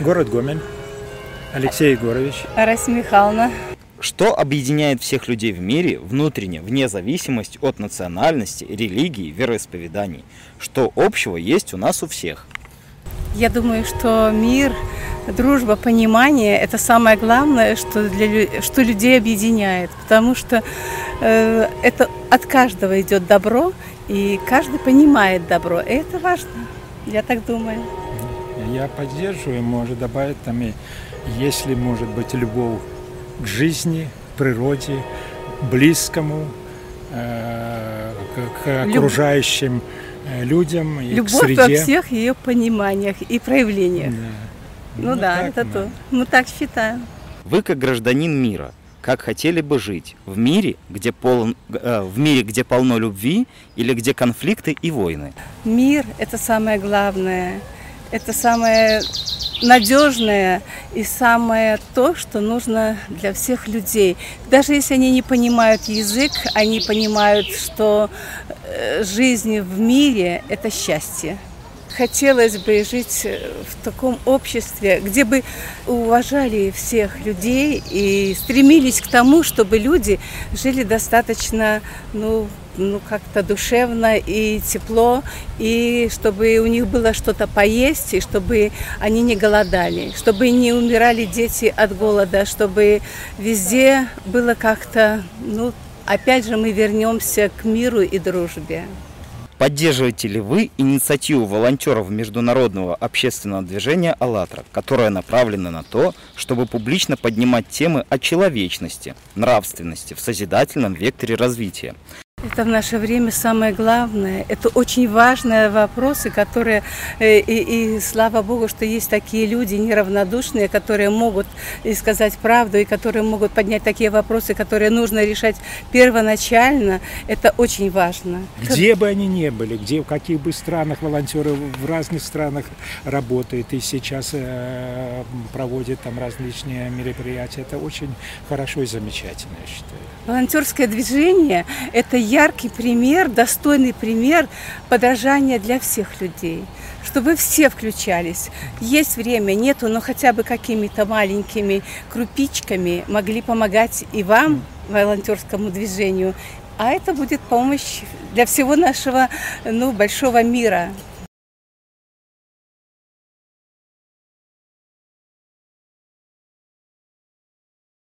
Город Гомель. Алексей Егорович. Арась Михайловна. Что объединяет всех людей в мире внутренне, вне зависимости от национальности, религии, вероисповеданий? Что общего есть у нас у всех? Я думаю, что мир, дружба, понимание – это самое главное, что, для, что людей объединяет. Потому что э, это от каждого идет добро, и каждый понимает добро. И это важно, я так думаю. Я поддерживаю, может добавить там, и, если может быть любовь к жизни, к природе, близкому, э, к, к окружающим. Люб Э, людям и Любовь к среде. во всех ее пониманиях и проявлениях. Да. Ну, ну да, это надо. то. Мы так считаем. Вы как гражданин мира, как хотели бы жить в мире, где полон, э, в мире, где полно любви, или где конфликты и войны? Мир – это самое главное. Это самое надежное и самое то, что нужно для всех людей. Даже если они не понимают язык, они понимают, что э, жизнь в мире – это счастье. Хотелось бы жить в таком обществе, где бы уважали всех людей и стремились к тому, чтобы люди жили достаточно ну, ну, как-то душевно и тепло, и чтобы у них было что-то поесть, и чтобы они не голодали, чтобы не умирали дети от голода, чтобы везде было как-то, ну, опять же, мы вернемся к миру и дружбе. Поддерживаете ли вы инициативу волонтеров международного общественного движения «АЛЛАТРА», которая направлена на то, чтобы публично поднимать темы о человечности, нравственности в созидательном векторе развития? Это в наше время самое главное. Это очень важные вопросы, которые, э, и, и слава Богу, что есть такие люди неравнодушные, которые могут и сказать правду, и которые могут поднять такие вопросы, которые нужно решать первоначально. Это очень важно. Где бы они ни были, где, в каких бы странах волонтеры в разных странах работают и сейчас э, проводят там различные мероприятия, это очень хорошо и замечательно, я считаю. Волонтерское движение – это яркий пример, достойный пример подражания для всех людей, чтобы все включались. Есть время, нету, но хотя бы какими-то маленькими крупичками могли помогать и вам, волонтерскому движению, а это будет помощь для всего нашего ну, большого мира.